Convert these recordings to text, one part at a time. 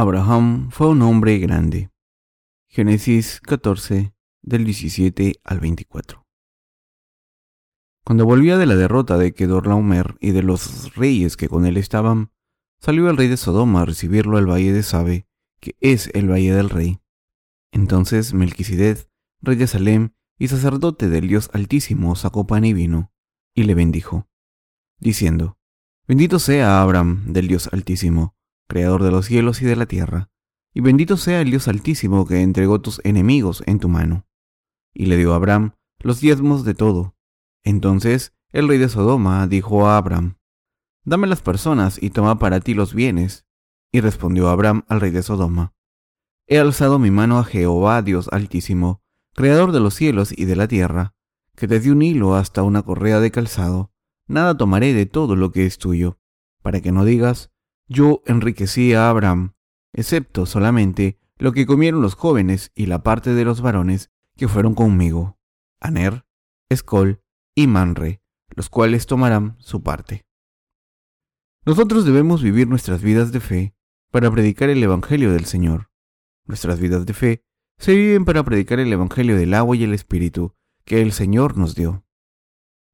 Abraham fue un hombre grande. Génesis 14, del 17 al 24. Cuando volvía de la derrota de Kedorlaomer y de los reyes que con él estaban, salió el rey de Sodoma a recibirlo al valle de Sabe, que es el valle del rey. Entonces Melquisedec, rey de Salem y sacerdote del Dios Altísimo, sacó pan y vino, y le bendijo, diciendo, Bendito sea Abraham del Dios Altísimo creador de los cielos y de la tierra, y bendito sea el Dios Altísimo que entregó tus enemigos en tu mano. Y le dio a Abraham los diezmos de todo. Entonces el rey de Sodoma dijo a Abraham, Dame las personas y toma para ti los bienes. Y respondió Abraham al rey de Sodoma, He alzado mi mano a Jehová Dios Altísimo, creador de los cielos y de la tierra, que desde un hilo hasta una correa de calzado, nada tomaré de todo lo que es tuyo, para que no digas, yo enriquecí a Abraham, excepto solamente lo que comieron los jóvenes y la parte de los varones que fueron conmigo, Aner, Escol y Manre, los cuales tomarán su parte. Nosotros debemos vivir nuestras vidas de fe para predicar el Evangelio del Señor. Nuestras vidas de fe se viven para predicar el Evangelio del agua y el Espíritu que el Señor nos dio.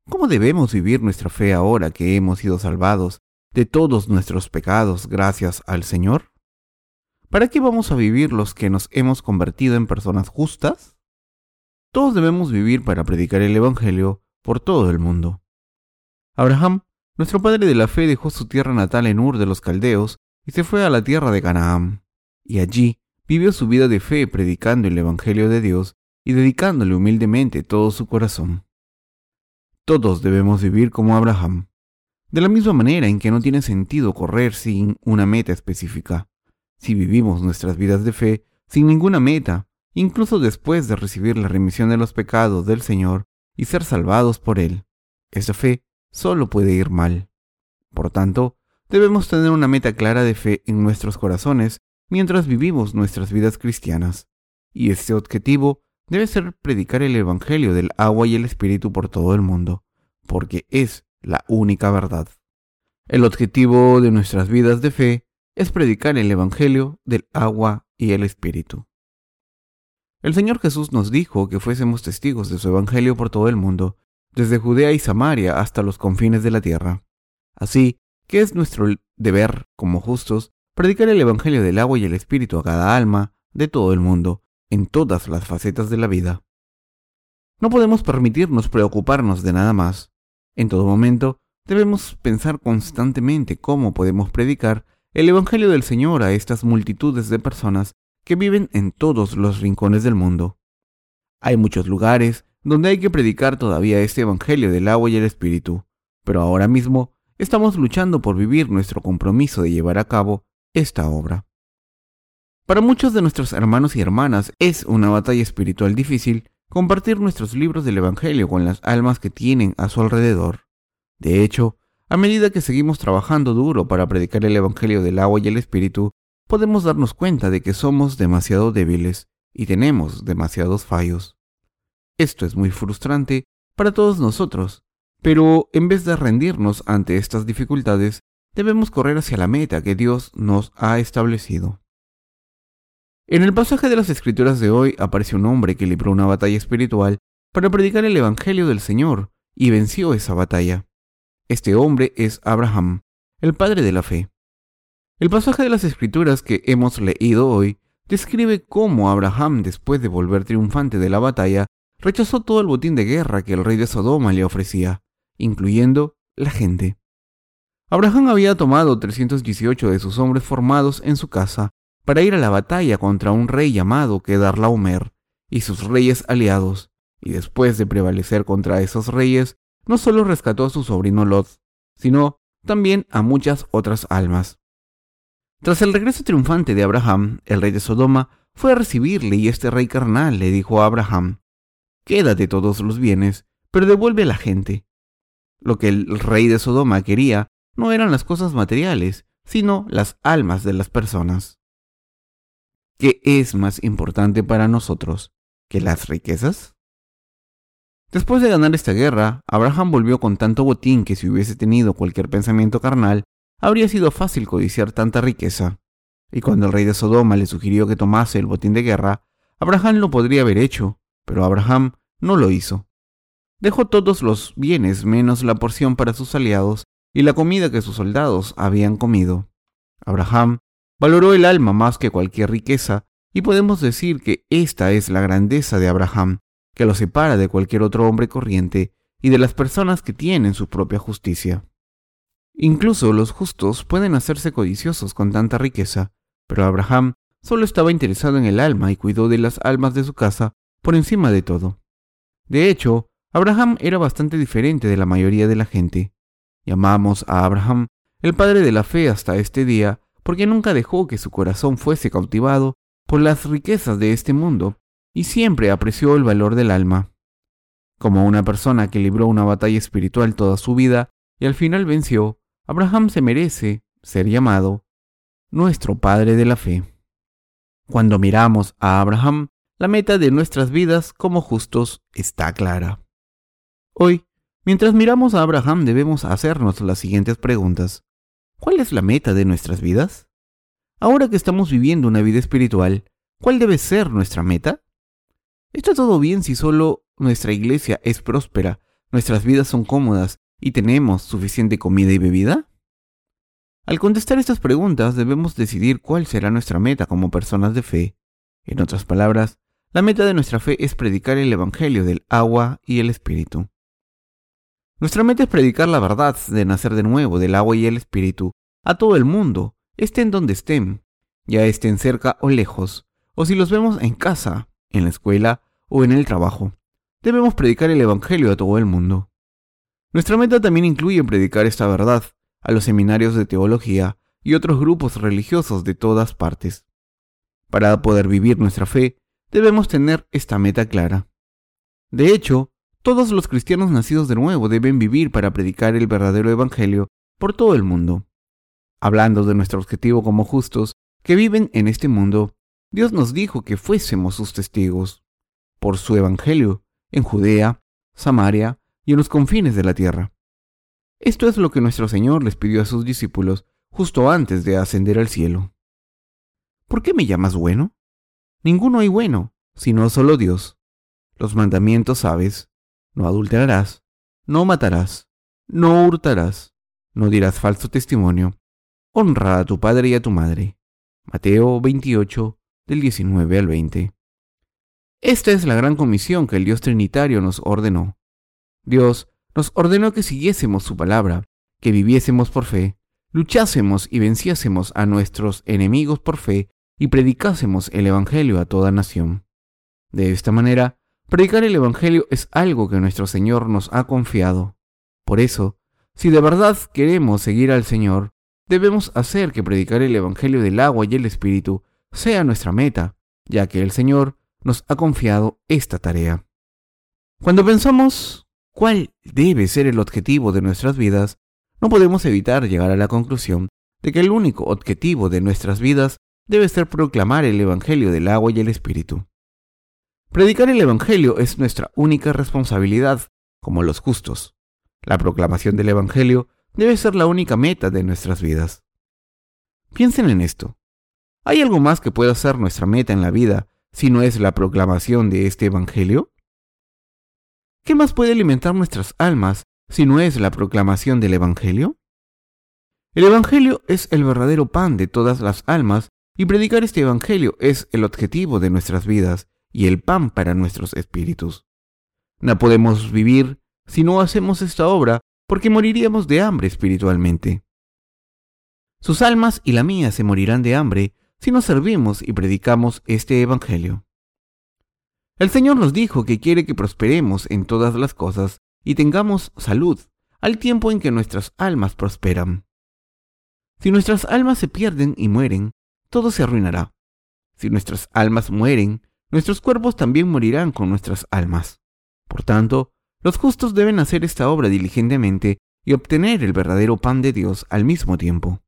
¿Cómo debemos vivir nuestra fe ahora que hemos sido salvados de todos nuestros pecados gracias al Señor? ¿Para qué vamos a vivir los que nos hemos convertido en personas justas? Todos debemos vivir para predicar el Evangelio por todo el mundo. Abraham, nuestro padre de la fe, dejó su tierra natal en Ur de los Caldeos y se fue a la tierra de Canaán, y allí vivió su vida de fe predicando el Evangelio de Dios y dedicándole humildemente todo su corazón. Todos debemos vivir como Abraham, de la misma manera en que no tiene sentido correr sin una meta específica. Si vivimos nuestras vidas de fe sin ninguna meta, incluso después de recibir la remisión de los pecados del Señor y ser salvados por Él, esa fe solo puede ir mal. Por tanto, debemos tener una meta clara de fe en nuestros corazones mientras vivimos nuestras vidas cristianas. Y este objetivo debe ser predicar el Evangelio del agua y el Espíritu por todo el mundo, porque es la única verdad. El objetivo de nuestras vidas de fe es predicar el Evangelio del agua y el Espíritu. El Señor Jesús nos dijo que fuésemos testigos de su Evangelio por todo el mundo, desde Judea y Samaria hasta los confines de la tierra. Así que es nuestro deber, como justos, predicar el Evangelio del agua y el Espíritu a cada alma de todo el mundo, en todas las facetas de la vida. No podemos permitirnos preocuparnos de nada más, en todo momento, debemos pensar constantemente cómo podemos predicar el Evangelio del Señor a estas multitudes de personas que viven en todos los rincones del mundo. Hay muchos lugares donde hay que predicar todavía este Evangelio del agua y el Espíritu, pero ahora mismo estamos luchando por vivir nuestro compromiso de llevar a cabo esta obra. Para muchos de nuestros hermanos y hermanas es una batalla espiritual difícil compartir nuestros libros del Evangelio con las almas que tienen a su alrededor. De hecho, a medida que seguimos trabajando duro para predicar el Evangelio del agua y el Espíritu, podemos darnos cuenta de que somos demasiado débiles y tenemos demasiados fallos. Esto es muy frustrante para todos nosotros, pero en vez de rendirnos ante estas dificultades, debemos correr hacia la meta que Dios nos ha establecido. En el pasaje de las Escrituras de hoy aparece un hombre que libró una batalla espiritual para predicar el Evangelio del Señor y venció esa batalla. Este hombre es Abraham, el padre de la fe. El pasaje de las Escrituras que hemos leído hoy describe cómo Abraham, después de volver triunfante de la batalla, rechazó todo el botín de guerra que el rey de Sodoma le ofrecía, incluyendo la gente. Abraham había tomado 318 de sus hombres formados en su casa para ir a la batalla contra un rey llamado Kedarlaomer y sus reyes aliados, y después de prevalecer contra esos reyes, no solo rescató a su sobrino Lot, sino también a muchas otras almas. Tras el regreso triunfante de Abraham, el rey de Sodoma fue a recibirle y este rey carnal le dijo a Abraham, Quédate todos los bienes, pero devuelve a la gente. Lo que el rey de Sodoma quería no eran las cosas materiales, sino las almas de las personas. ¿Qué es más importante para nosotros que las riquezas? Después de ganar esta guerra, Abraham volvió con tanto botín que si hubiese tenido cualquier pensamiento carnal, habría sido fácil codiciar tanta riqueza. Y cuando el rey de Sodoma le sugirió que tomase el botín de guerra, Abraham lo podría haber hecho, pero Abraham no lo hizo. Dejó todos los bienes menos la porción para sus aliados y la comida que sus soldados habían comido. Abraham valoró el alma más que cualquier riqueza y podemos decir que esta es la grandeza de Abraham, que lo separa de cualquier otro hombre corriente y de las personas que tienen su propia justicia. Incluso los justos pueden hacerse codiciosos con tanta riqueza, pero Abraham solo estaba interesado en el alma y cuidó de las almas de su casa por encima de todo. De hecho, Abraham era bastante diferente de la mayoría de la gente. Llamamos a Abraham el padre de la fe hasta este día porque nunca dejó que su corazón fuese cautivado por las riquezas de este mundo y siempre apreció el valor del alma. Como una persona que libró una batalla espiritual toda su vida y al final venció, Abraham se merece ser llamado nuestro Padre de la Fe. Cuando miramos a Abraham, la meta de nuestras vidas como justos está clara. Hoy, mientras miramos a Abraham, debemos hacernos las siguientes preguntas. ¿Cuál es la meta de nuestras vidas? Ahora que estamos viviendo una vida espiritual, ¿cuál debe ser nuestra meta? ¿Está todo bien si solo nuestra iglesia es próspera, nuestras vidas son cómodas y tenemos suficiente comida y bebida? Al contestar estas preguntas debemos decidir cuál será nuestra meta como personas de fe. En otras palabras, la meta de nuestra fe es predicar el Evangelio del agua y el Espíritu. Nuestra meta es predicar la verdad de nacer de nuevo del agua y el Espíritu a todo el mundo, estén donde estén, ya estén cerca o lejos, o si los vemos en casa, en la escuela o en el trabajo. Debemos predicar el Evangelio a todo el mundo. Nuestra meta también incluye predicar esta verdad a los seminarios de teología y otros grupos religiosos de todas partes. Para poder vivir nuestra fe, debemos tener esta meta clara. De hecho, todos los cristianos nacidos de nuevo deben vivir para predicar el verdadero Evangelio por todo el mundo. Hablando de nuestro objetivo como justos que viven en este mundo, Dios nos dijo que fuésemos sus testigos por su Evangelio en Judea, Samaria y en los confines de la tierra. Esto es lo que nuestro Señor les pidió a sus discípulos justo antes de ascender al cielo. ¿Por qué me llamas bueno? Ninguno hay bueno, sino solo Dios. Los mandamientos sabes, no adulterarás, no matarás, no hurtarás, no dirás falso testimonio, honra a tu padre y a tu madre. Mateo 28, del 19 al 20. Esta es la gran comisión que el Dios Trinitario nos ordenó. Dios nos ordenó que siguiésemos su palabra, que viviésemos por fe, luchásemos y venciésemos a nuestros enemigos por fe y predicásemos el Evangelio a toda nación. De esta manera, predicar el Evangelio es algo que nuestro Señor nos ha confiado. Por eso, si de verdad queremos seguir al Señor, debemos hacer que predicar el Evangelio del agua y el Espíritu sea nuestra meta, ya que el Señor nos ha confiado esta tarea. Cuando pensamos cuál debe ser el objetivo de nuestras vidas, no podemos evitar llegar a la conclusión de que el único objetivo de nuestras vidas debe ser proclamar el Evangelio del agua y el Espíritu. Predicar el Evangelio es nuestra única responsabilidad, como los justos. La proclamación del Evangelio debe ser la única meta de nuestras vidas. Piensen en esto. ¿Hay algo más que pueda ser nuestra meta en la vida si no es la proclamación de este Evangelio? ¿Qué más puede alimentar nuestras almas si no es la proclamación del Evangelio? El Evangelio es el verdadero pan de todas las almas y predicar este Evangelio es el objetivo de nuestras vidas y el pan para nuestros espíritus. No podemos vivir si no hacemos esta obra porque moriríamos de hambre espiritualmente. Sus almas y la mía se morirán de hambre si no servimos y predicamos este Evangelio. El Señor nos dijo que quiere que prosperemos en todas las cosas y tengamos salud, al tiempo en que nuestras almas prosperan. Si nuestras almas se pierden y mueren, todo se arruinará. Si nuestras almas mueren, nuestros cuerpos también morirán con nuestras almas. Por tanto, los justos deben hacer esta obra diligentemente y obtener el verdadero pan de Dios al mismo tiempo.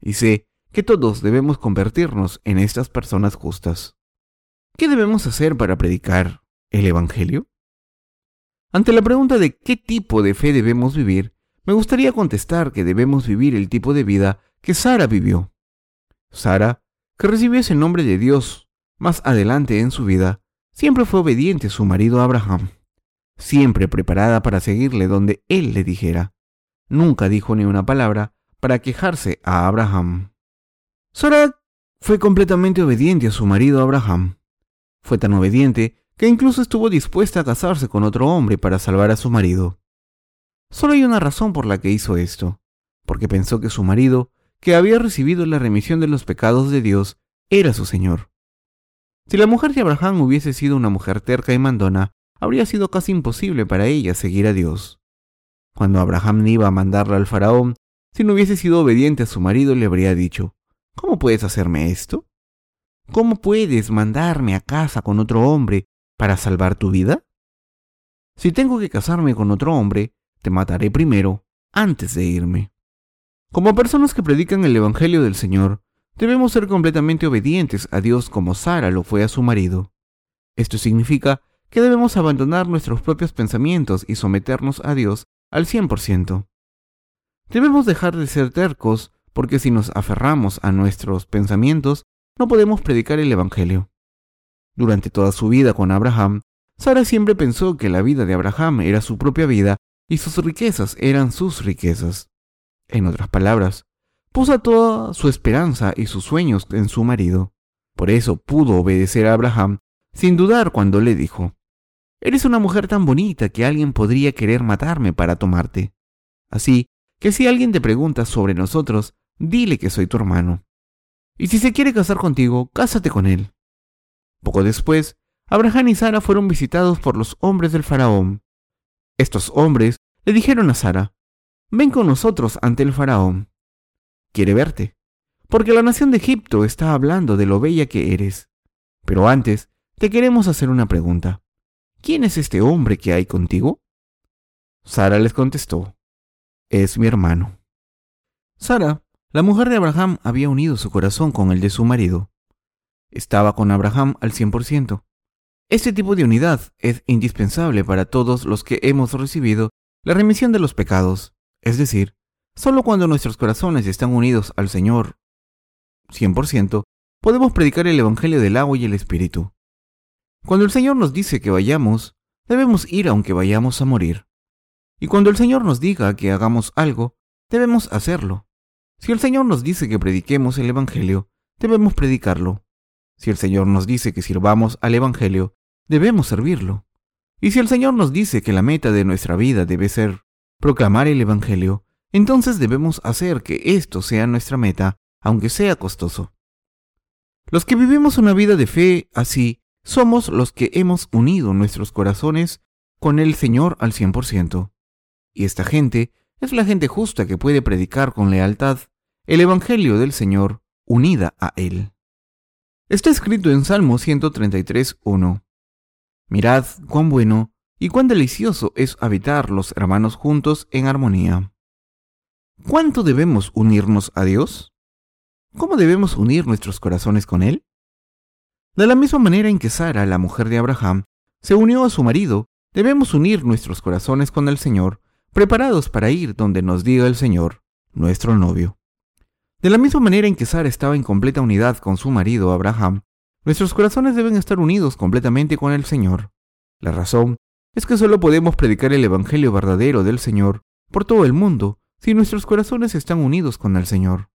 Y sé que todos debemos convertirnos en estas personas justas. ¿Qué debemos hacer para predicar el Evangelio? Ante la pregunta de qué tipo de fe debemos vivir, me gustaría contestar que debemos vivir el tipo de vida que Sara vivió. Sara que recibiese el nombre de Dios más adelante en su vida, siempre fue obediente a su marido Abraham, siempre preparada para seguirle donde él le dijera. Nunca dijo ni una palabra para quejarse a Abraham. Sara fue completamente obediente a su marido Abraham. Fue tan obediente que incluso estuvo dispuesta a casarse con otro hombre para salvar a su marido. Solo hay una razón por la que hizo esto, porque pensó que su marido, que había recibido la remisión de los pecados de Dios, era su Señor. Si la mujer de Abraham hubiese sido una mujer terca y mandona, habría sido casi imposible para ella seguir a Dios. Cuando Abraham iba a mandarla al faraón, si no hubiese sido obediente a su marido, le habría dicho, ¿Cómo puedes hacerme esto? ¿Cómo puedes mandarme a casa con otro hombre para salvar tu vida? Si tengo que casarme con otro hombre, te mataré primero, antes de irme. Como personas que predican el Evangelio del Señor, debemos ser completamente obedientes a Dios como Sara lo fue a su marido. Esto significa que debemos abandonar nuestros propios pensamientos y someternos a Dios al 100%. Debemos dejar de ser tercos porque si nos aferramos a nuestros pensamientos, no podemos predicar el Evangelio. Durante toda su vida con Abraham, Sara siempre pensó que la vida de Abraham era su propia vida y sus riquezas eran sus riquezas. En otras palabras, puso toda su esperanza y sus sueños en su marido. Por eso pudo obedecer a Abraham sin dudar cuando le dijo, Eres una mujer tan bonita que alguien podría querer matarme para tomarte. Así que si alguien te pregunta sobre nosotros, dile que soy tu hermano. Y si se quiere casar contigo, cásate con él. Poco después, Abraham y Sara fueron visitados por los hombres del faraón. Estos hombres le dijeron a Sara, ven con nosotros ante el faraón. Quiere verte, porque la nación de Egipto está hablando de lo bella que eres. Pero antes, te queremos hacer una pregunta. ¿Quién es este hombre que hay contigo? Sara les contestó, es mi hermano. Sara, la mujer de Abraham, había unido su corazón con el de su marido estaba con Abraham al 100%. Este tipo de unidad es indispensable para todos los que hemos recibido la remisión de los pecados, es decir, solo cuando nuestros corazones están unidos al Señor 100%, podemos predicar el Evangelio del agua y el Espíritu. Cuando el Señor nos dice que vayamos, debemos ir aunque vayamos a morir. Y cuando el Señor nos diga que hagamos algo, debemos hacerlo. Si el Señor nos dice que prediquemos el Evangelio, debemos predicarlo. Si el Señor nos dice que sirvamos al Evangelio, debemos servirlo. Y si el Señor nos dice que la meta de nuestra vida debe ser proclamar el Evangelio, entonces debemos hacer que esto sea nuestra meta, aunque sea costoso. Los que vivimos una vida de fe así, somos los que hemos unido nuestros corazones con el Señor al 100%. Y esta gente es la gente justa que puede predicar con lealtad el Evangelio del Señor unida a Él. Está escrito en Salmo 133.1. Mirad cuán bueno y cuán delicioso es habitar los hermanos juntos en armonía. ¿Cuánto debemos unirnos a Dios? ¿Cómo debemos unir nuestros corazones con Él? De la misma manera en que Sara, la mujer de Abraham, se unió a su marido, debemos unir nuestros corazones con el Señor, preparados para ir donde nos diga el Señor, nuestro novio. De la misma manera en que Sara estaba en completa unidad con su marido Abraham, nuestros corazones deben estar unidos completamente con el Señor. La razón es que solo podemos predicar el Evangelio verdadero del Señor por todo el mundo si nuestros corazones están unidos con el Señor.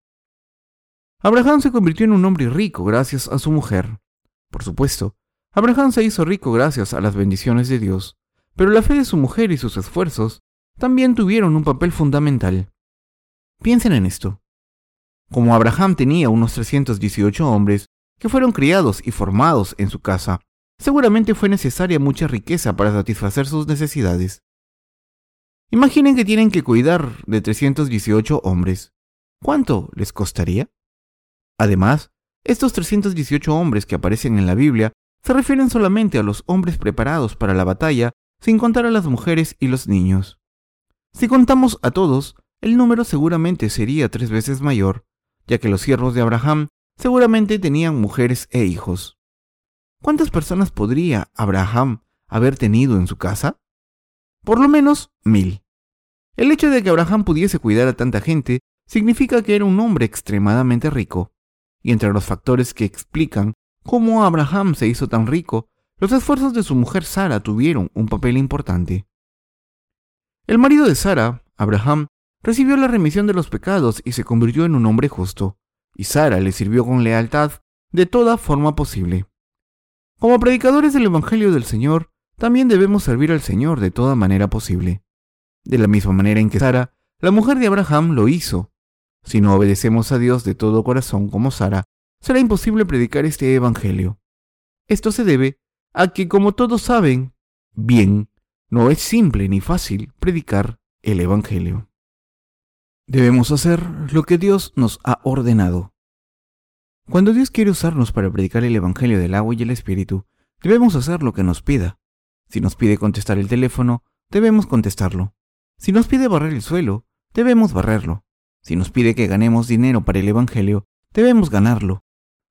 Abraham se convirtió en un hombre rico gracias a su mujer. Por supuesto, Abraham se hizo rico gracias a las bendiciones de Dios, pero la fe de su mujer y sus esfuerzos también tuvieron un papel fundamental. Piensen en esto. Como Abraham tenía unos 318 hombres que fueron criados y formados en su casa, seguramente fue necesaria mucha riqueza para satisfacer sus necesidades. Imaginen que tienen que cuidar de 318 hombres. ¿Cuánto les costaría? Además, estos 318 hombres que aparecen en la Biblia se refieren solamente a los hombres preparados para la batalla, sin contar a las mujeres y los niños. Si contamos a todos, el número seguramente sería tres veces mayor, ya que los siervos de Abraham seguramente tenían mujeres e hijos. ¿Cuántas personas podría Abraham haber tenido en su casa? Por lo menos mil. El hecho de que Abraham pudiese cuidar a tanta gente significa que era un hombre extremadamente rico. y entre los factores que explican cómo Abraham se hizo tan rico, los esfuerzos de su mujer Sara tuvieron un papel importante. El marido de Sara, Abraham, recibió la remisión de los pecados y se convirtió en un hombre justo, y Sara le sirvió con lealtad de toda forma posible. Como predicadores del Evangelio del Señor, también debemos servir al Señor de toda manera posible. De la misma manera en que Sara, la mujer de Abraham, lo hizo. Si no obedecemos a Dios de todo corazón como Sara, será imposible predicar este Evangelio. Esto se debe a que, como todos saben, bien, no es simple ni fácil predicar el Evangelio. Debemos hacer lo que Dios nos ha ordenado. Cuando Dios quiere usarnos para predicar el Evangelio del agua y el Espíritu, debemos hacer lo que nos pida. Si nos pide contestar el teléfono, debemos contestarlo. Si nos pide barrer el suelo, debemos barrerlo. Si nos pide que ganemos dinero para el Evangelio, debemos ganarlo.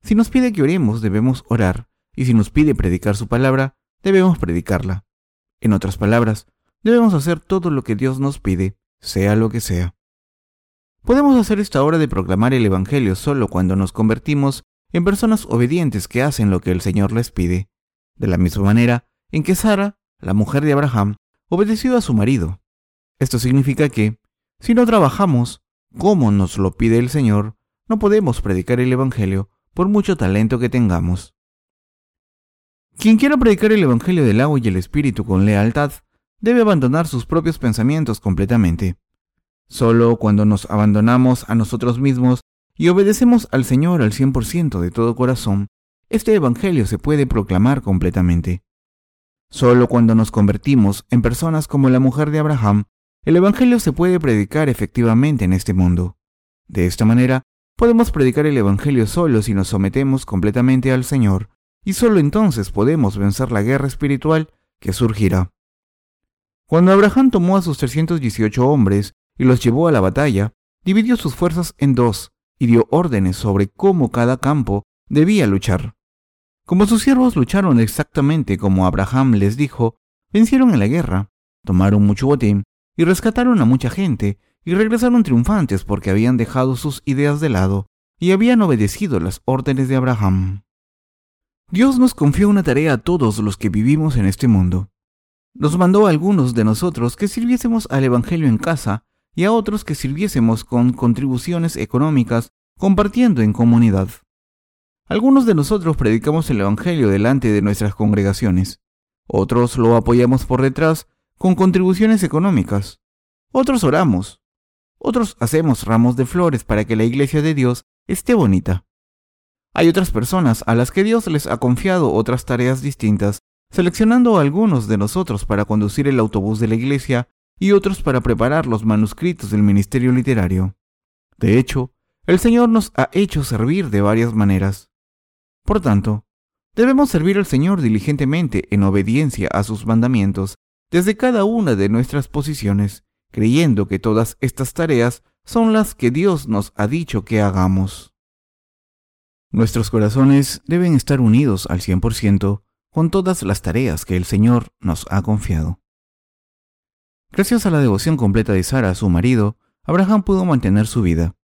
Si nos pide que oremos, debemos orar. Y si nos pide predicar su palabra, debemos predicarla. En otras palabras, debemos hacer todo lo que Dios nos pide, sea lo que sea. Podemos hacer esta obra de proclamar el Evangelio solo cuando nos convertimos en personas obedientes que hacen lo que el Señor les pide, de la misma manera en que Sara, la mujer de Abraham, obedeció a su marido. Esto significa que, si no trabajamos como nos lo pide el Señor, no podemos predicar el Evangelio por mucho talento que tengamos. Quien quiera predicar el Evangelio del agua y el Espíritu con lealtad, debe abandonar sus propios pensamientos completamente. Solo cuando nos abandonamos a nosotros mismos y obedecemos al Señor al 100% de todo corazón, este Evangelio se puede proclamar completamente. Solo cuando nos convertimos en personas como la mujer de Abraham, el Evangelio se puede predicar efectivamente en este mundo. De esta manera, podemos predicar el Evangelio solo si nos sometemos completamente al Señor, y solo entonces podemos vencer la guerra espiritual que surgirá. Cuando Abraham tomó a sus 318 hombres y los llevó a la batalla, dividió sus fuerzas en dos y dio órdenes sobre cómo cada campo debía luchar. Como sus siervos lucharon exactamente como Abraham les dijo, vencieron en la guerra, tomaron mucho botín y rescataron a mucha gente, y regresaron triunfantes porque habían dejado sus ideas de lado y habían obedecido las órdenes de Abraham. Dios nos confió una tarea a todos los que vivimos en este mundo. Nos mandó a algunos de nosotros que sirviésemos al Evangelio en casa y a otros que sirviésemos con contribuciones económicas compartiendo en comunidad. Algunos de nosotros predicamos el Evangelio delante de nuestras congregaciones, otros lo apoyamos por detrás con contribuciones económicas. Otros oramos. Otros hacemos ramos de flores para que la iglesia de Dios esté bonita. Hay otras personas a las que Dios les ha confiado otras tareas distintas, seleccionando a algunos de nosotros para conducir el autobús de la iglesia y otros para preparar los manuscritos del ministerio literario. De hecho, el Señor nos ha hecho servir de varias maneras. Por tanto, debemos servir al Señor diligentemente en obediencia a sus mandamientos desde cada una de nuestras posiciones, creyendo que todas estas tareas son las que Dios nos ha dicho que hagamos. Nuestros corazones deben estar unidos al 100% con todas las tareas que el Señor nos ha confiado. Gracias a la devoción completa de Sara a su marido, Abraham pudo mantener su vida.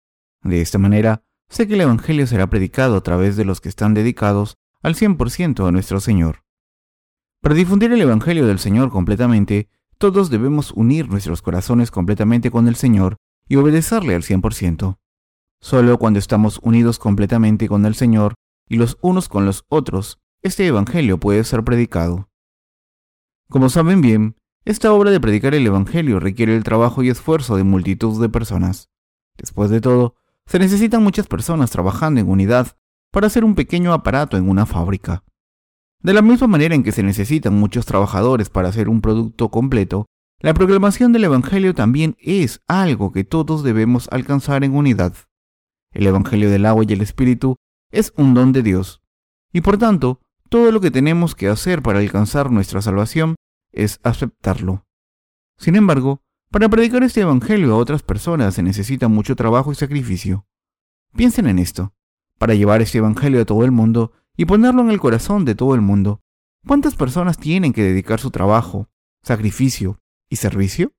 De esta manera, sé que el Evangelio será predicado a través de los que están dedicados al 100% a nuestro Señor. Para difundir el Evangelio del Señor completamente, todos debemos unir nuestros corazones completamente con el Señor y obedecerle al 100%. Solo cuando estamos unidos completamente con el Señor y los unos con los otros, este Evangelio puede ser predicado. Como saben bien, esta obra de predicar el Evangelio requiere el trabajo y esfuerzo de multitud de personas. Después de todo, se necesitan muchas personas trabajando en unidad para hacer un pequeño aparato en una fábrica. De la misma manera en que se necesitan muchos trabajadores para hacer un producto completo, la proclamación del Evangelio también es algo que todos debemos alcanzar en unidad. El Evangelio del agua y el Espíritu es un don de Dios, y por tanto, todo lo que tenemos que hacer para alcanzar nuestra salvación es aceptarlo. Sin embargo, para predicar este Evangelio a otras personas se necesita mucho trabajo y sacrificio. Piensen en esto. Para llevar este Evangelio a todo el mundo y ponerlo en el corazón de todo el mundo, ¿cuántas personas tienen que dedicar su trabajo, sacrificio y servicio?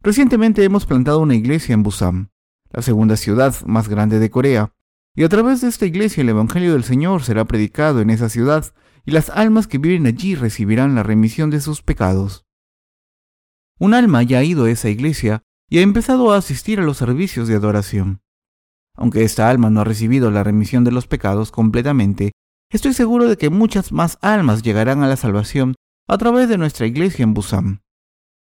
Recientemente hemos plantado una iglesia en Busan, la segunda ciudad más grande de Corea, y a través de esta iglesia el Evangelio del Señor será predicado en esa ciudad, y las almas que viven allí recibirán la remisión de sus pecados. Un alma ya ha ido a esa iglesia y ha empezado a asistir a los servicios de adoración. Aunque esta alma no ha recibido la remisión de los pecados completamente, estoy seguro de que muchas más almas llegarán a la salvación a través de nuestra iglesia en Busan.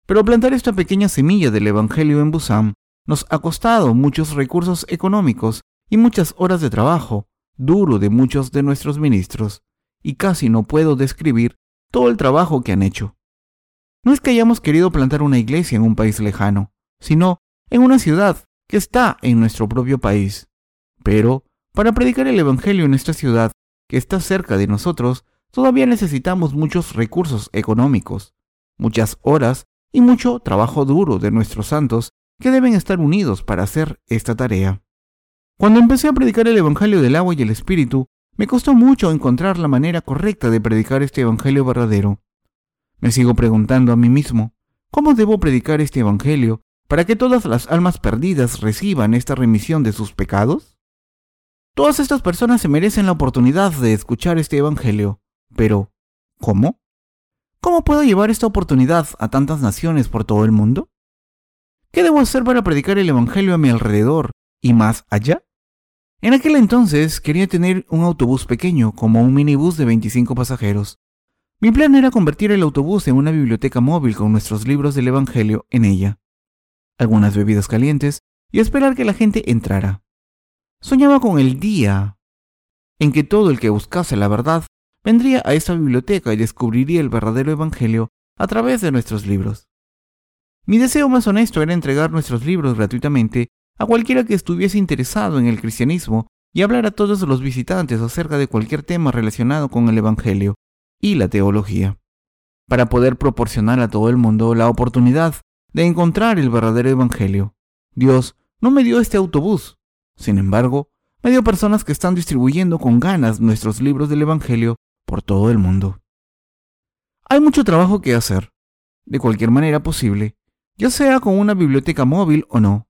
Pero plantar esta pequeña semilla del Evangelio en Busan nos ha costado muchos recursos económicos y muchas horas de trabajo duro de muchos de nuestros ministros, y casi no puedo describir todo el trabajo que han hecho. No es que hayamos querido plantar una iglesia en un país lejano, sino en una ciudad que está en nuestro propio país. Pero, para predicar el Evangelio en esta ciudad, que está cerca de nosotros, todavía necesitamos muchos recursos económicos, muchas horas y mucho trabajo duro de nuestros santos que deben estar unidos para hacer esta tarea. Cuando empecé a predicar el Evangelio del agua y el Espíritu, me costó mucho encontrar la manera correcta de predicar este Evangelio verdadero. Me sigo preguntando a mí mismo, ¿cómo debo predicar este Evangelio para que todas las almas perdidas reciban esta remisión de sus pecados? Todas estas personas se merecen la oportunidad de escuchar este Evangelio, pero ¿cómo? ¿Cómo puedo llevar esta oportunidad a tantas naciones por todo el mundo? ¿Qué debo hacer para predicar el Evangelio a mi alrededor y más allá? En aquel entonces quería tener un autobús pequeño, como un minibús de 25 pasajeros. Mi plan era convertir el autobús en una biblioteca móvil con nuestros libros del Evangelio en ella algunas bebidas calientes y esperar que la gente entrara. Soñaba con el día en que todo el que buscase la verdad vendría a esta biblioteca y descubriría el verdadero Evangelio a través de nuestros libros. Mi deseo más honesto era entregar nuestros libros gratuitamente a cualquiera que estuviese interesado en el cristianismo y hablar a todos los visitantes acerca de cualquier tema relacionado con el Evangelio y la teología, para poder proporcionar a todo el mundo la oportunidad de encontrar el verdadero Evangelio. Dios no me dio este autobús. Sin embargo, me dio personas que están distribuyendo con ganas nuestros libros del Evangelio por todo el mundo. Hay mucho trabajo que hacer, de cualquier manera posible, ya sea con una biblioteca móvil o no.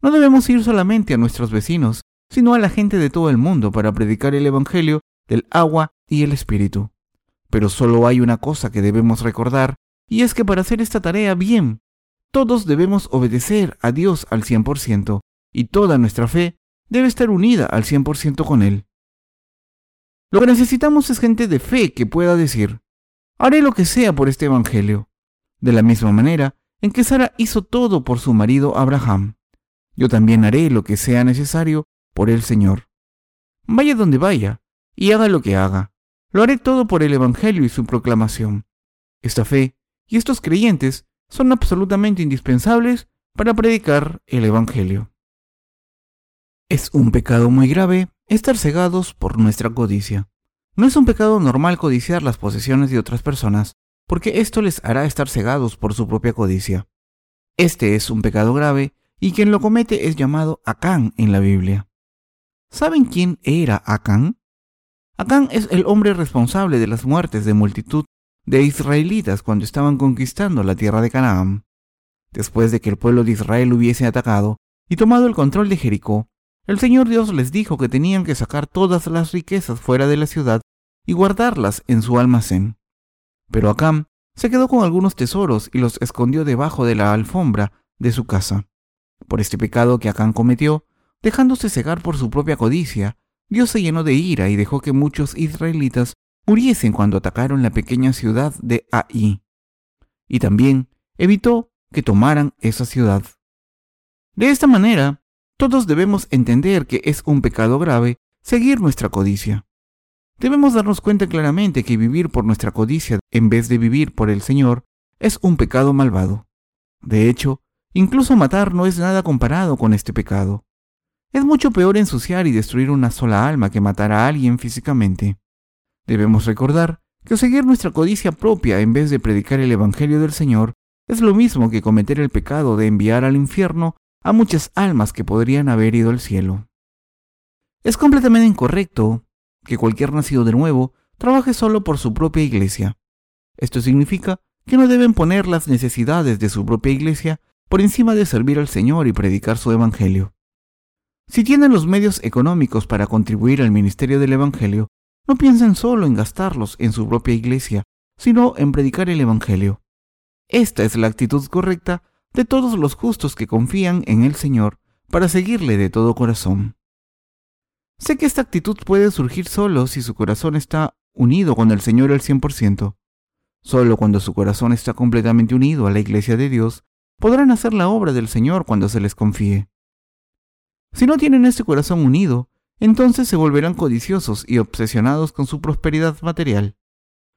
No debemos ir solamente a nuestros vecinos, sino a la gente de todo el mundo para predicar el Evangelio del agua y el Espíritu. Pero solo hay una cosa que debemos recordar, y es que para hacer esta tarea bien, todos debemos obedecer a Dios al 100% y toda nuestra fe debe estar unida al 100% con Él. Lo que necesitamos es gente de fe que pueda decir, haré lo que sea por este Evangelio, de la misma manera en que Sara hizo todo por su marido Abraham. Yo también haré lo que sea necesario por el Señor. Vaya donde vaya y haga lo que haga. Lo haré todo por el Evangelio y su proclamación. Esta fe y estos creyentes son absolutamente indispensables para predicar el Evangelio. Es un pecado muy grave estar cegados por nuestra codicia. No es un pecado normal codiciar las posesiones de otras personas, porque esto les hará estar cegados por su propia codicia. Este es un pecado grave y quien lo comete es llamado Acán en la Biblia. ¿Saben quién era Acán? Acán es el hombre responsable de las muertes de multitud de israelitas cuando estaban conquistando la tierra de Canaán. Después de que el pueblo de Israel hubiese atacado y tomado el control de Jericó, el Señor Dios les dijo que tenían que sacar todas las riquezas fuera de la ciudad y guardarlas en su almacén. Pero Acam se quedó con algunos tesoros y los escondió debajo de la alfombra de su casa. Por este pecado que Acán cometió, dejándose cegar por su propia codicia, Dios se llenó de ira y dejó que muchos israelitas muriesen cuando atacaron la pequeña ciudad de Ai, y también evitó que tomaran esa ciudad. De esta manera, todos debemos entender que es un pecado grave seguir nuestra codicia. Debemos darnos cuenta claramente que vivir por nuestra codicia en vez de vivir por el Señor es un pecado malvado. De hecho, incluso matar no es nada comparado con este pecado. Es mucho peor ensuciar y destruir una sola alma que matar a alguien físicamente. Debemos recordar que seguir nuestra codicia propia en vez de predicar el Evangelio del Señor es lo mismo que cometer el pecado de enviar al infierno a muchas almas que podrían haber ido al cielo. Es completamente incorrecto que cualquier nacido de nuevo trabaje solo por su propia iglesia. Esto significa que no deben poner las necesidades de su propia iglesia por encima de servir al Señor y predicar su Evangelio. Si tienen los medios económicos para contribuir al ministerio del Evangelio, no piensen solo en gastarlos en su propia iglesia, sino en predicar el Evangelio. Esta es la actitud correcta de todos los justos que confían en el Señor para seguirle de todo corazón. Sé que esta actitud puede surgir solo si su corazón está unido con el Señor al 100%. Solo cuando su corazón está completamente unido a la iglesia de Dios, podrán hacer la obra del Señor cuando se les confíe. Si no tienen este corazón unido, entonces se volverán codiciosos y obsesionados con su prosperidad material.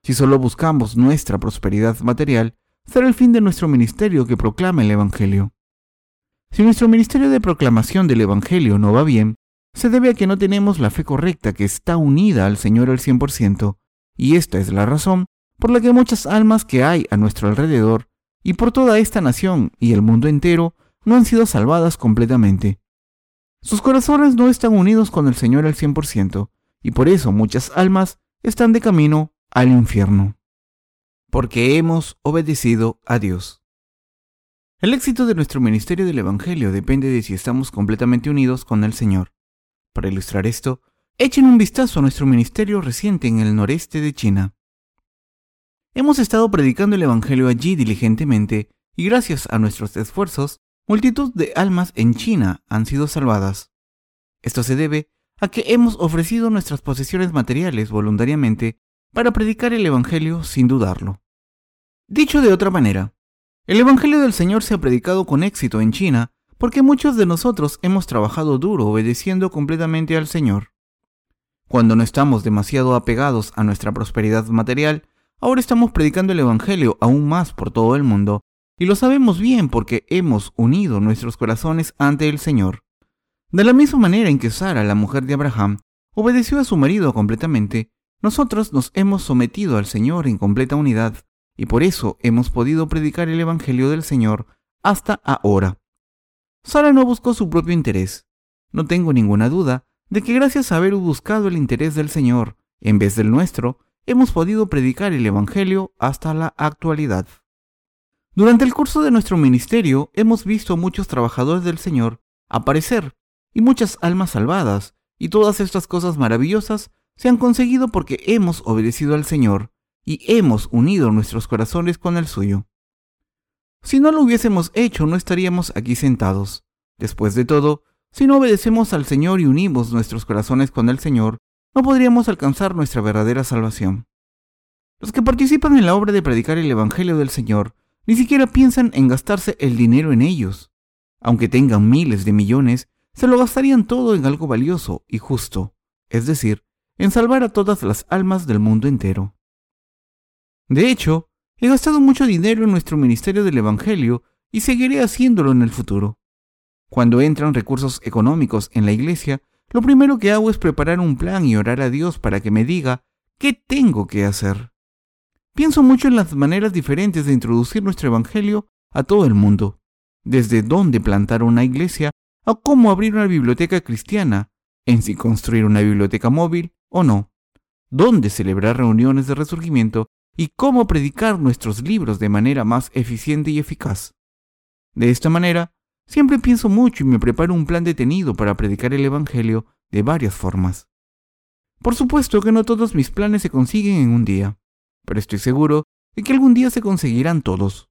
Si solo buscamos nuestra prosperidad material, será el fin de nuestro ministerio que proclama el Evangelio. Si nuestro ministerio de proclamación del Evangelio no va bien, se debe a que no tenemos la fe correcta que está unida al Señor al 100%, y esta es la razón por la que muchas almas que hay a nuestro alrededor y por toda esta nación y el mundo entero no han sido salvadas completamente. Sus corazones no están unidos con el Señor al 100%, y por eso muchas almas están de camino al infierno. Porque hemos obedecido a Dios. El éxito de nuestro ministerio del Evangelio depende de si estamos completamente unidos con el Señor. Para ilustrar esto, echen un vistazo a nuestro ministerio reciente en el noreste de China. Hemos estado predicando el Evangelio allí diligentemente y gracias a nuestros esfuerzos multitud de almas en China han sido salvadas. Esto se debe a que hemos ofrecido nuestras posesiones materiales voluntariamente para predicar el Evangelio sin dudarlo. Dicho de otra manera, el Evangelio del Señor se ha predicado con éxito en China porque muchos de nosotros hemos trabajado duro obedeciendo completamente al Señor. Cuando no estamos demasiado apegados a nuestra prosperidad material, ahora estamos predicando el Evangelio aún más por todo el mundo y lo sabemos bien porque hemos unido nuestros corazones ante el Señor. De la misma manera en que Sara, la mujer de Abraham, obedeció a su marido completamente, nosotros nos hemos sometido al Señor en completa unidad, y por eso hemos podido predicar el Evangelio del Señor hasta ahora. Sara no buscó su propio interés. No tengo ninguna duda de que gracias a haber buscado el interés del Señor en vez del nuestro, hemos podido predicar el Evangelio hasta la actualidad. Durante el curso de nuestro ministerio hemos visto muchos trabajadores del Señor aparecer y muchas almas salvadas, y todas estas cosas maravillosas se han conseguido porque hemos obedecido al Señor y hemos unido nuestros corazones con el suyo. Si no lo hubiésemos hecho, no estaríamos aquí sentados. Después de todo, si no obedecemos al Señor y unimos nuestros corazones con el Señor, no podríamos alcanzar nuestra verdadera salvación. Los que participan en la obra de predicar el Evangelio del Señor ni siquiera piensan en gastarse el dinero en ellos. Aunque tengan miles de millones, se lo gastarían todo en algo valioso y justo, es decir, en salvar a todas las almas del mundo entero. De hecho, he gastado mucho dinero en nuestro ministerio del Evangelio y seguiré haciéndolo en el futuro. Cuando entran recursos económicos en la iglesia, lo primero que hago es preparar un plan y orar a Dios para que me diga qué tengo que hacer. Pienso mucho en las maneras diferentes de introducir nuestro Evangelio a todo el mundo, desde dónde plantar una iglesia a cómo abrir una biblioteca cristiana, en si construir una biblioteca móvil o no, dónde celebrar reuniones de resurgimiento y cómo predicar nuestros libros de manera más eficiente y eficaz. De esta manera, siempre pienso mucho y me preparo un plan detenido para predicar el Evangelio de varias formas. Por supuesto que no todos mis planes se consiguen en un día pero estoy seguro de que algún día se conseguirán todos.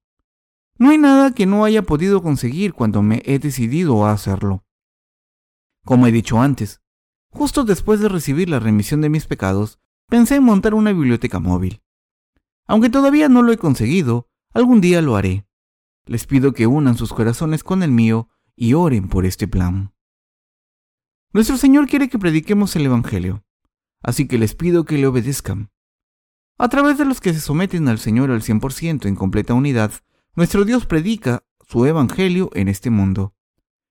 No hay nada que no haya podido conseguir cuando me he decidido a hacerlo. Como he dicho antes, justo después de recibir la remisión de mis pecados, pensé en montar una biblioteca móvil. Aunque todavía no lo he conseguido, algún día lo haré. Les pido que unan sus corazones con el mío y oren por este plan. Nuestro Señor quiere que prediquemos el Evangelio, así que les pido que le obedezcan. A través de los que se someten al Señor al 100% en completa unidad, nuestro Dios predica su Evangelio en este mundo.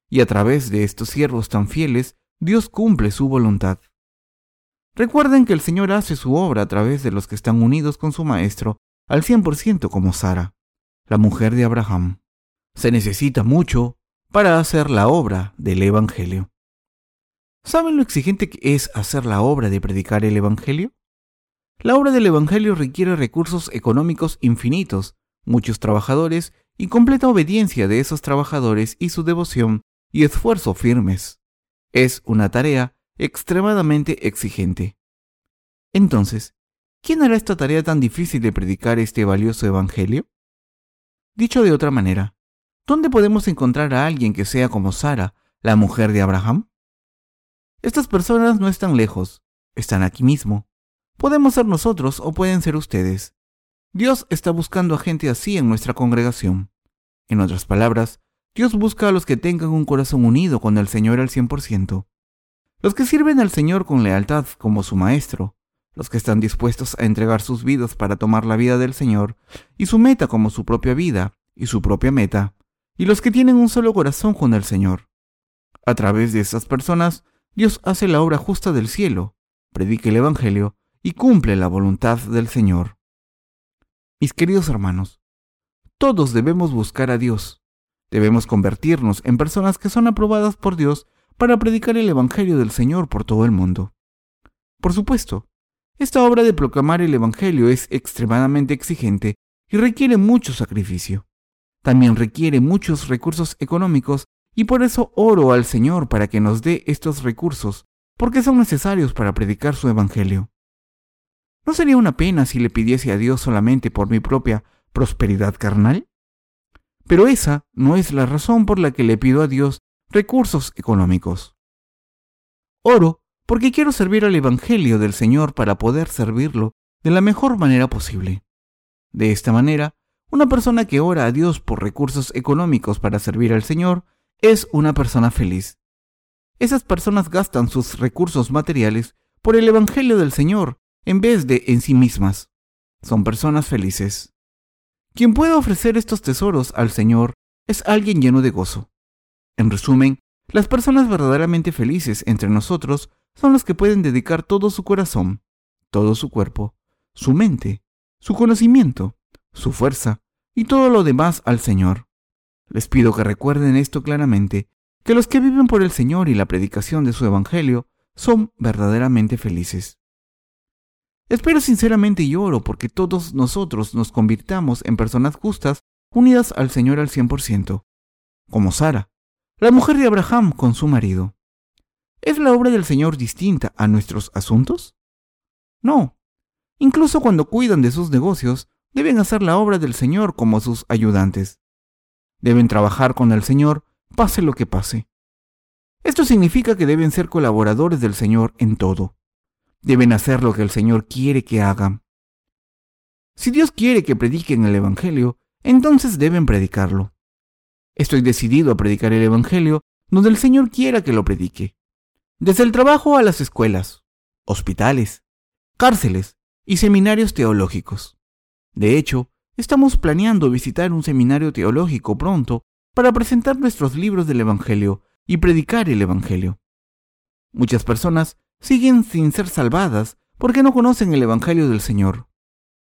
Y a través de estos siervos tan fieles, Dios cumple su voluntad. Recuerden que el Señor hace su obra a través de los que están unidos con su Maestro al 100% como Sara, la mujer de Abraham. Se necesita mucho para hacer la obra del Evangelio. ¿Saben lo exigente que es hacer la obra de predicar el Evangelio? La obra del Evangelio requiere recursos económicos infinitos, muchos trabajadores y completa obediencia de esos trabajadores y su devoción y esfuerzo firmes. Es una tarea extremadamente exigente. Entonces, ¿quién hará esta tarea tan difícil de predicar este valioso Evangelio? Dicho de otra manera, ¿dónde podemos encontrar a alguien que sea como Sara, la mujer de Abraham? Estas personas no están lejos, están aquí mismo. Podemos ser nosotros o pueden ser ustedes. Dios está buscando a gente así en nuestra congregación. En otras palabras, Dios busca a los que tengan un corazón unido con el Señor al 100%. Los que sirven al Señor con lealtad como su Maestro, los que están dispuestos a entregar sus vidas para tomar la vida del Señor y su meta como su propia vida y su propia meta, y los que tienen un solo corazón con el Señor. A través de esas personas, Dios hace la obra justa del cielo, predica el Evangelio y cumple la voluntad del Señor. Mis queridos hermanos, todos debemos buscar a Dios. Debemos convertirnos en personas que son aprobadas por Dios para predicar el Evangelio del Señor por todo el mundo. Por supuesto, esta obra de proclamar el Evangelio es extremadamente exigente y requiere mucho sacrificio. También requiere muchos recursos económicos y por eso oro al Señor para que nos dé estos recursos, porque son necesarios para predicar su Evangelio. ¿No sería una pena si le pidiese a Dios solamente por mi propia prosperidad carnal? Pero esa no es la razón por la que le pido a Dios recursos económicos. Oro porque quiero servir al Evangelio del Señor para poder servirlo de la mejor manera posible. De esta manera, una persona que ora a Dios por recursos económicos para servir al Señor es una persona feliz. Esas personas gastan sus recursos materiales por el Evangelio del Señor en vez de en sí mismas. Son personas felices. Quien puede ofrecer estos tesoros al Señor es alguien lleno de gozo. En resumen, las personas verdaderamente felices entre nosotros son las que pueden dedicar todo su corazón, todo su cuerpo, su mente, su conocimiento, su fuerza y todo lo demás al Señor. Les pido que recuerden esto claramente, que los que viven por el Señor y la predicación de su Evangelio son verdaderamente felices. Espero sinceramente y oro porque todos nosotros nos convirtamos en personas justas unidas al Señor al 100%, como Sara, la mujer de Abraham con su marido. ¿Es la obra del Señor distinta a nuestros asuntos? No. Incluso cuando cuidan de sus negocios, deben hacer la obra del Señor como sus ayudantes. Deben trabajar con el Señor, pase lo que pase. Esto significa que deben ser colaboradores del Señor en todo. Deben hacer lo que el Señor quiere que hagan. Si Dios quiere que prediquen el Evangelio, entonces deben predicarlo. Estoy decidido a predicar el Evangelio donde el Señor quiera que lo predique desde el trabajo a las escuelas, hospitales, cárceles y seminarios teológicos. De hecho, estamos planeando visitar un seminario teológico pronto para presentar nuestros libros del Evangelio y predicar el Evangelio. Muchas personas siguen sin ser salvadas porque no conocen el Evangelio del Señor.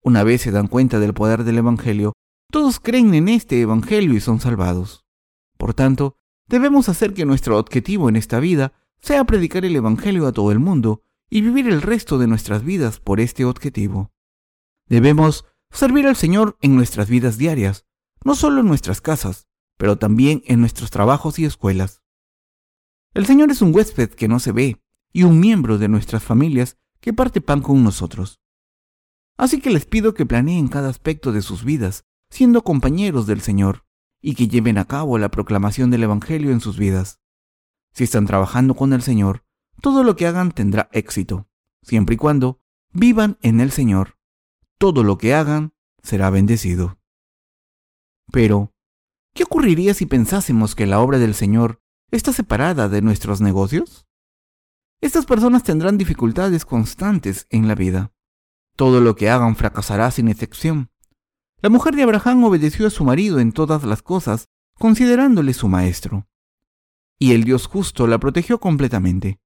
Una vez se dan cuenta del poder del Evangelio, todos creen en este Evangelio y son salvados. Por tanto, debemos hacer que nuestro objetivo en esta vida sea predicar el Evangelio a todo el mundo y vivir el resto de nuestras vidas por este objetivo. Debemos servir al Señor en nuestras vidas diarias, no solo en nuestras casas, pero también en nuestros trabajos y escuelas. El Señor es un huésped que no se ve y un miembro de nuestras familias que parte pan con nosotros. Así que les pido que planeen cada aspecto de sus vidas, siendo compañeros del Señor, y que lleven a cabo la proclamación del Evangelio en sus vidas. Si están trabajando con el Señor, todo lo que hagan tendrá éxito, siempre y cuando vivan en el Señor. Todo lo que hagan será bendecido. Pero, ¿qué ocurriría si pensásemos que la obra del Señor está separada de nuestros negocios? Estas personas tendrán dificultades constantes en la vida. Todo lo que hagan fracasará sin excepción. La mujer de Abraham obedeció a su marido en todas las cosas, considerándole su maestro y el Dios justo la protegió completamente.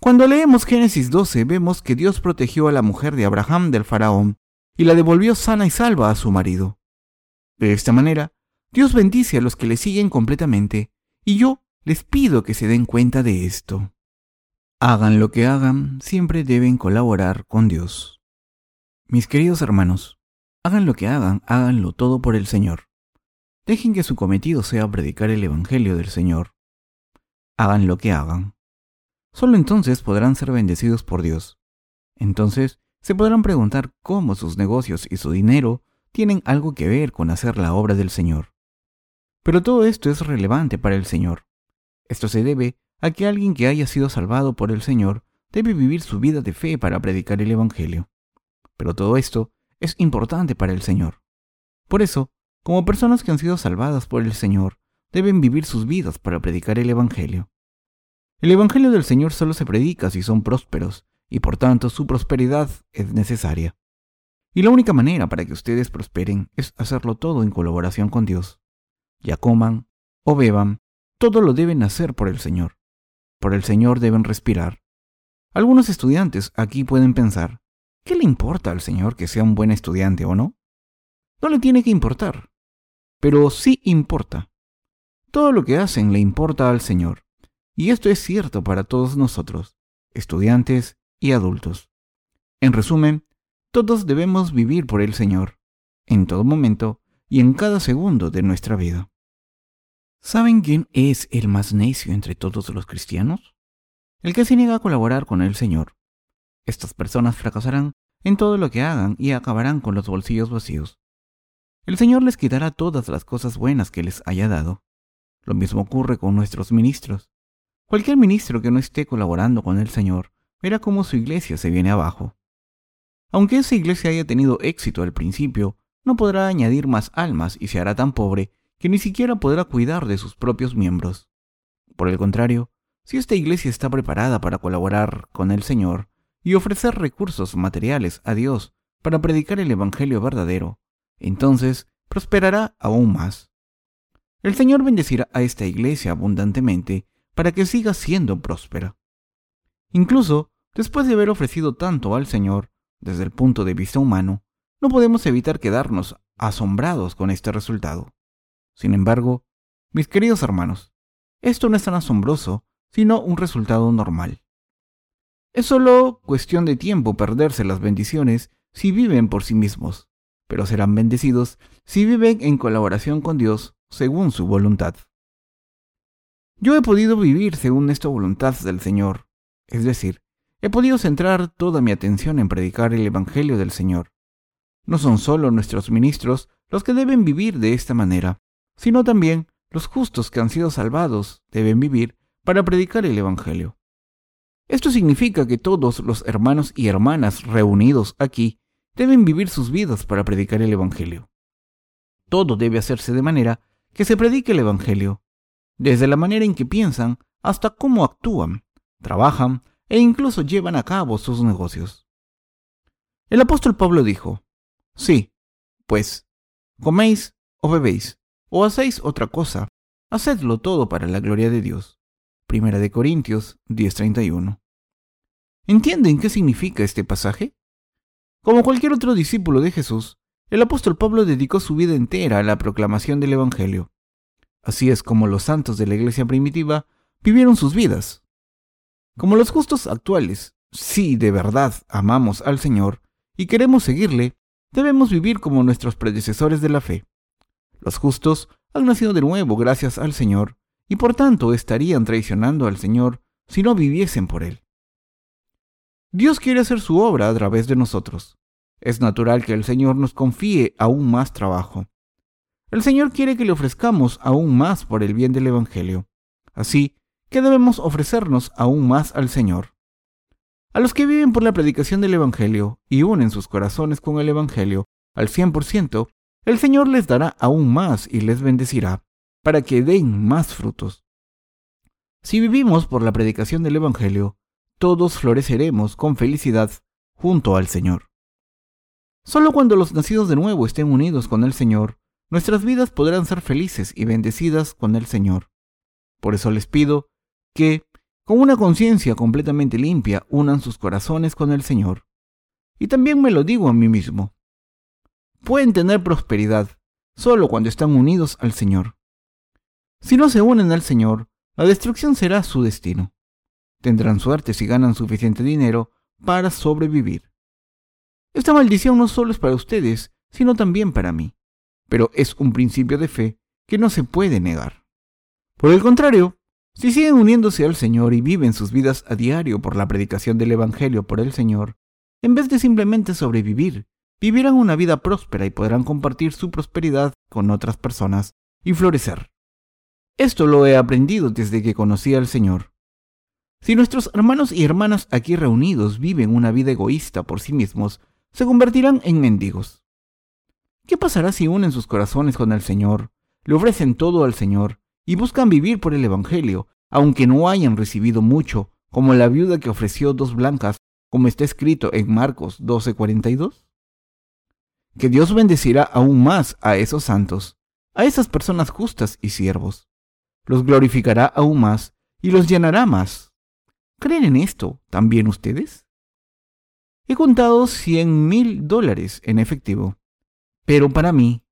Cuando leemos Génesis 12 vemos que Dios protegió a la mujer de Abraham del faraón y la devolvió sana y salva a su marido. De esta manera, Dios bendice a los que le siguen completamente, y yo les pido que se den cuenta de esto. Hagan lo que hagan, siempre deben colaborar con Dios. Mis queridos hermanos, hagan lo que hagan, háganlo todo por el Señor. Dejen que su cometido sea predicar el Evangelio del Señor hagan lo que hagan. Solo entonces podrán ser bendecidos por Dios. Entonces se podrán preguntar cómo sus negocios y su dinero tienen algo que ver con hacer la obra del Señor. Pero todo esto es relevante para el Señor. Esto se debe a que alguien que haya sido salvado por el Señor debe vivir su vida de fe para predicar el Evangelio. Pero todo esto es importante para el Señor. Por eso, como personas que han sido salvadas por el Señor, deben vivir sus vidas para predicar el Evangelio. El Evangelio del Señor solo se predica si son prósperos, y por tanto su prosperidad es necesaria. Y la única manera para que ustedes prosperen es hacerlo todo en colaboración con Dios. Ya coman o beban, todo lo deben hacer por el Señor. Por el Señor deben respirar. Algunos estudiantes aquí pueden pensar, ¿qué le importa al Señor que sea un buen estudiante o no? No le tiene que importar pero sí importa. Todo lo que hacen le importa al Señor. Y esto es cierto para todos nosotros, estudiantes y adultos. En resumen, todos debemos vivir por el Señor, en todo momento y en cada segundo de nuestra vida. ¿Saben quién es el más necio entre todos los cristianos? El que se niega a colaborar con el Señor. Estas personas fracasarán en todo lo que hagan y acabarán con los bolsillos vacíos. El Señor les quitará todas las cosas buenas que les haya dado. Lo mismo ocurre con nuestros ministros. Cualquier ministro que no esté colaborando con el Señor verá cómo su iglesia se viene abajo. Aunque esa iglesia haya tenido éxito al principio, no podrá añadir más almas y se hará tan pobre que ni siquiera podrá cuidar de sus propios miembros. Por el contrario, si esta iglesia está preparada para colaborar con el Señor y ofrecer recursos materiales a Dios para predicar el Evangelio verdadero, entonces prosperará aún más. El Señor bendecirá a esta iglesia abundantemente para que siga siendo próspera. Incluso después de haber ofrecido tanto al Señor, desde el punto de vista humano, no podemos evitar quedarnos asombrados con este resultado. Sin embargo, mis queridos hermanos, esto no es tan asombroso, sino un resultado normal. Es solo cuestión de tiempo perderse las bendiciones si viven por sí mismos pero serán bendecidos si viven en colaboración con Dios según su voluntad. Yo he podido vivir según esta voluntad del Señor, es decir, he podido centrar toda mi atención en predicar el Evangelio del Señor. No son solo nuestros ministros los que deben vivir de esta manera, sino también los justos que han sido salvados deben vivir para predicar el Evangelio. Esto significa que todos los hermanos y hermanas reunidos aquí deben vivir sus vidas para predicar el Evangelio. Todo debe hacerse de manera que se predique el Evangelio, desde la manera en que piensan hasta cómo actúan, trabajan e incluso llevan a cabo sus negocios. El apóstol Pablo dijo, Sí, pues, coméis o bebéis, o hacéis otra cosa, hacedlo todo para la gloria de Dios. Primera de Corintios 10:31. ¿Entienden qué significa este pasaje? Como cualquier otro discípulo de Jesús, el apóstol Pablo dedicó su vida entera a la proclamación del Evangelio. Así es como los santos de la iglesia primitiva vivieron sus vidas. Como los justos actuales, si de verdad amamos al Señor y queremos seguirle, debemos vivir como nuestros predecesores de la fe. Los justos han nacido de nuevo gracias al Señor y por tanto estarían traicionando al Señor si no viviesen por Él. Dios quiere hacer su obra a través de nosotros. Es natural que el Señor nos confíe aún más trabajo. El Señor quiere que le ofrezcamos aún más por el bien del Evangelio. Así que debemos ofrecernos aún más al Señor. A los que viven por la predicación del Evangelio y unen sus corazones con el Evangelio al 100%, el Señor les dará aún más y les bendecirá, para que den más frutos. Si vivimos por la predicación del Evangelio, todos floreceremos con felicidad junto al Señor. Solo cuando los nacidos de nuevo estén unidos con el Señor, nuestras vidas podrán ser felices y bendecidas con el Señor. Por eso les pido que, con una conciencia completamente limpia, unan sus corazones con el Señor. Y también me lo digo a mí mismo. Pueden tener prosperidad solo cuando están unidos al Señor. Si no se unen al Señor, la destrucción será su destino tendrán suerte si ganan suficiente dinero para sobrevivir. Esta maldición no solo es para ustedes, sino también para mí, pero es un principio de fe que no se puede negar. Por el contrario, Si siguen uniéndose al Señor y viven sus vidas a diario por la predicación del Evangelio por el Señor, en vez de simplemente sobrevivir, vivirán una vida próspera y podrán compartir su prosperidad con otras personas y florecer. Esto lo he aprendido desde que conocí al Señor. Si nuestros hermanos y hermanas aquí reunidos viven una vida egoísta por sí mismos, se convertirán en mendigos. ¿Qué pasará si unen sus corazones con el Señor, le ofrecen todo al Señor y buscan vivir por el Evangelio, aunque no hayan recibido mucho, como la viuda que ofreció dos blancas, como está escrito en Marcos 12:42? Que Dios bendecirá aún más a esos santos, a esas personas justas y siervos. Los glorificará aún más y los llenará más. ¿Creen en esto también ustedes? He contado cien mil dólares en efectivo, pero para mí,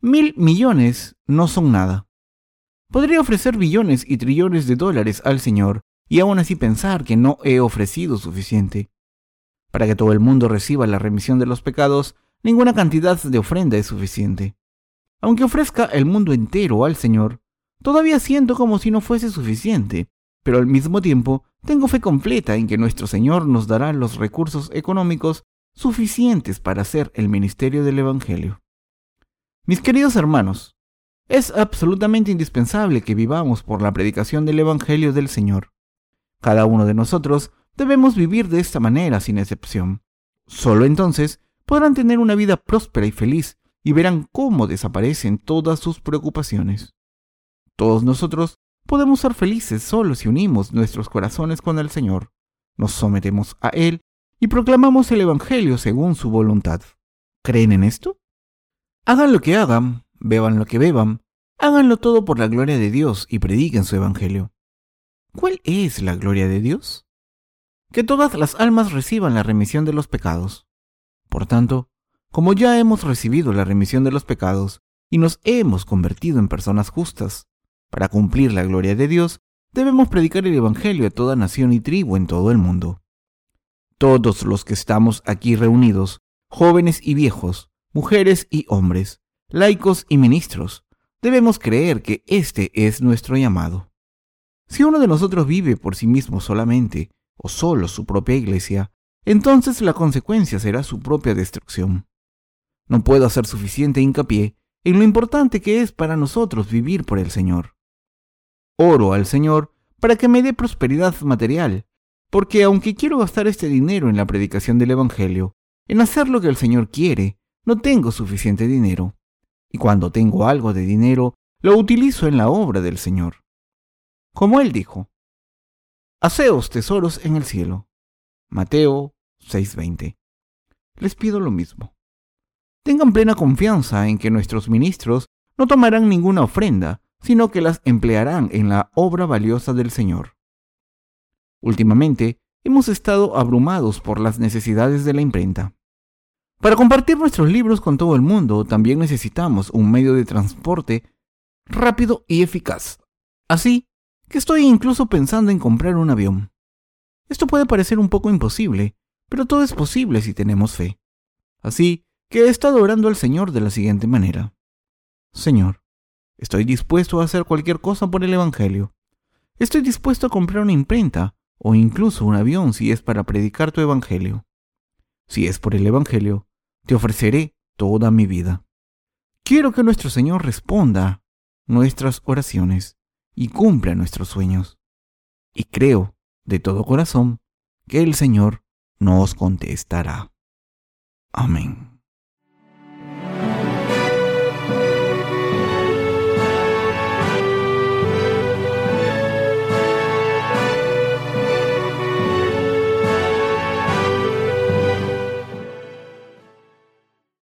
mil millones no son nada. Podría ofrecer billones y trillones de dólares al Señor y aún así pensar que no he ofrecido suficiente. Para que todo el mundo reciba la remisión de los pecados, ninguna cantidad de ofrenda es suficiente. Aunque ofrezca el mundo entero al Señor, todavía siento como si no fuese suficiente, pero al mismo tiempo tengo fe completa en que nuestro Señor nos dará los recursos económicos suficientes para hacer el ministerio del Evangelio. Mis queridos hermanos, es absolutamente indispensable que vivamos por la predicación del Evangelio del Señor. Cada uno de nosotros debemos vivir de esta manera sin excepción. Solo entonces podrán tener una vida próspera y feliz y verán cómo desaparecen todas sus preocupaciones. Todos nosotros podemos ser felices solo si unimos nuestros corazones con el Señor, nos sometemos a Él y proclamamos el Evangelio según su voluntad. ¿Creen en esto? Hagan lo que hagan, beban lo que beban, háganlo todo por la gloria de Dios y prediquen su Evangelio. ¿Cuál es la gloria de Dios? Que todas las almas reciban la remisión de los pecados. Por tanto, como ya hemos recibido la remisión de los pecados y nos hemos convertido en personas justas, para cumplir la gloria de Dios, debemos predicar el Evangelio a toda nación y tribu en todo el mundo. Todos los que estamos aquí reunidos, jóvenes y viejos, mujeres y hombres, laicos y ministros, debemos creer que este es nuestro llamado. Si uno de nosotros vive por sí mismo solamente, o solo su propia iglesia, entonces la consecuencia será su propia destrucción. No puedo hacer suficiente hincapié en lo importante que es para nosotros vivir por el Señor. Oro al Señor para que me dé prosperidad material, porque aunque quiero gastar este dinero en la predicación del Evangelio, en hacer lo que el Señor quiere, no tengo suficiente dinero. Y cuando tengo algo de dinero, lo utilizo en la obra del Señor. Como Él dijo, Haceos tesoros en el cielo. Mateo 6:20. Les pido lo mismo. Tengan plena confianza en que nuestros ministros no tomarán ninguna ofrenda, sino que las emplearán en la obra valiosa del Señor. Últimamente, hemos estado abrumados por las necesidades de la imprenta. Para compartir nuestros libros con todo el mundo, también necesitamos un medio de transporte rápido y eficaz. Así que estoy incluso pensando en comprar un avión. Esto puede parecer un poco imposible, pero todo es posible si tenemos fe. Así que he estado orando al Señor de la siguiente manera. Señor, Estoy dispuesto a hacer cualquier cosa por el Evangelio. Estoy dispuesto a comprar una imprenta o incluso un avión si es para predicar tu Evangelio. Si es por el Evangelio, te ofreceré toda mi vida. Quiero que nuestro Señor responda nuestras oraciones y cumpla nuestros sueños. Y creo, de todo corazón, que el Señor nos contestará. Amén.